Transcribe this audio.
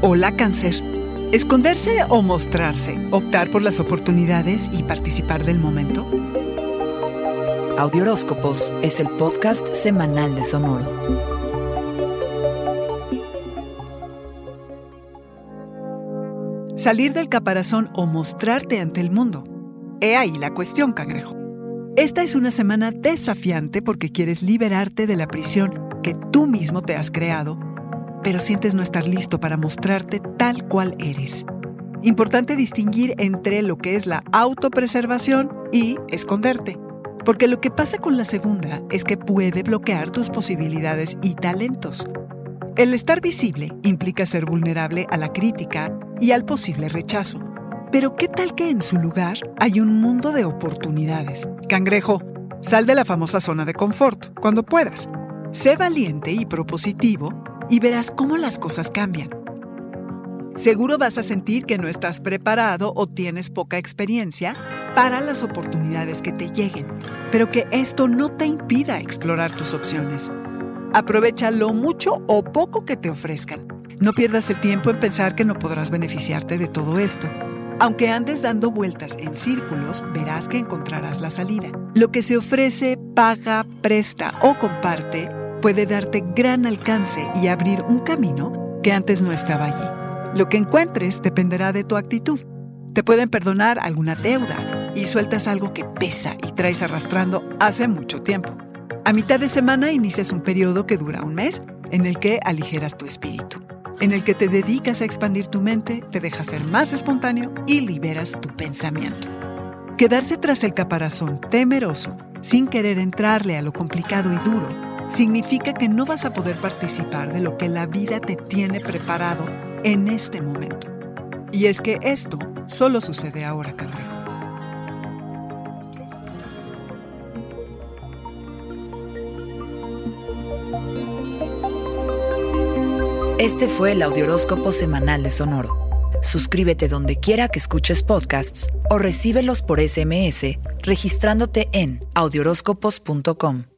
Hola cáncer. ¿Esconderse o mostrarse? ¿Optar por las oportunidades y participar del momento? Audioróscopos es el podcast semanal de Sonoro. Salir del caparazón o mostrarte ante el mundo. He ahí la cuestión, cangrejo. Esta es una semana desafiante porque quieres liberarte de la prisión que tú mismo te has creado, pero sientes no estar listo para mostrarte tal cual eres. Importante distinguir entre lo que es la autopreservación y esconderte, porque lo que pasa con la segunda es que puede bloquear tus posibilidades y talentos. El estar visible implica ser vulnerable a la crítica y al posible rechazo. Pero ¿qué tal que en su lugar hay un mundo de oportunidades? Cangrejo, sal de la famosa zona de confort cuando puedas. Sé valiente y propositivo y verás cómo las cosas cambian. Seguro vas a sentir que no estás preparado o tienes poca experiencia para las oportunidades que te lleguen, pero que esto no te impida explorar tus opciones. Aprovecha lo mucho o poco que te ofrezcan. No pierdas el tiempo en pensar que no podrás beneficiarte de todo esto. Aunque andes dando vueltas en círculos, verás que encontrarás la salida. Lo que se ofrece, paga, presta o comparte puede darte gran alcance y abrir un camino que antes no estaba allí. Lo que encuentres dependerá de tu actitud. Te pueden perdonar alguna deuda y sueltas algo que pesa y traes arrastrando hace mucho tiempo. A mitad de semana inicias un periodo que dura un mes en el que aligeras tu espíritu en el que te dedicas a expandir tu mente, te dejas ser más espontáneo y liberas tu pensamiento. Quedarse tras el caparazón temeroso, sin querer entrarle a lo complicado y duro, significa que no vas a poder participar de lo que la vida te tiene preparado en este momento. Y es que esto solo sucede ahora, cangrejo. Este fue el Audioróscopo Semanal de Sonoro. Suscríbete donde quiera que escuches podcasts o recíbelos por SMS registrándote en audioróscopos.com.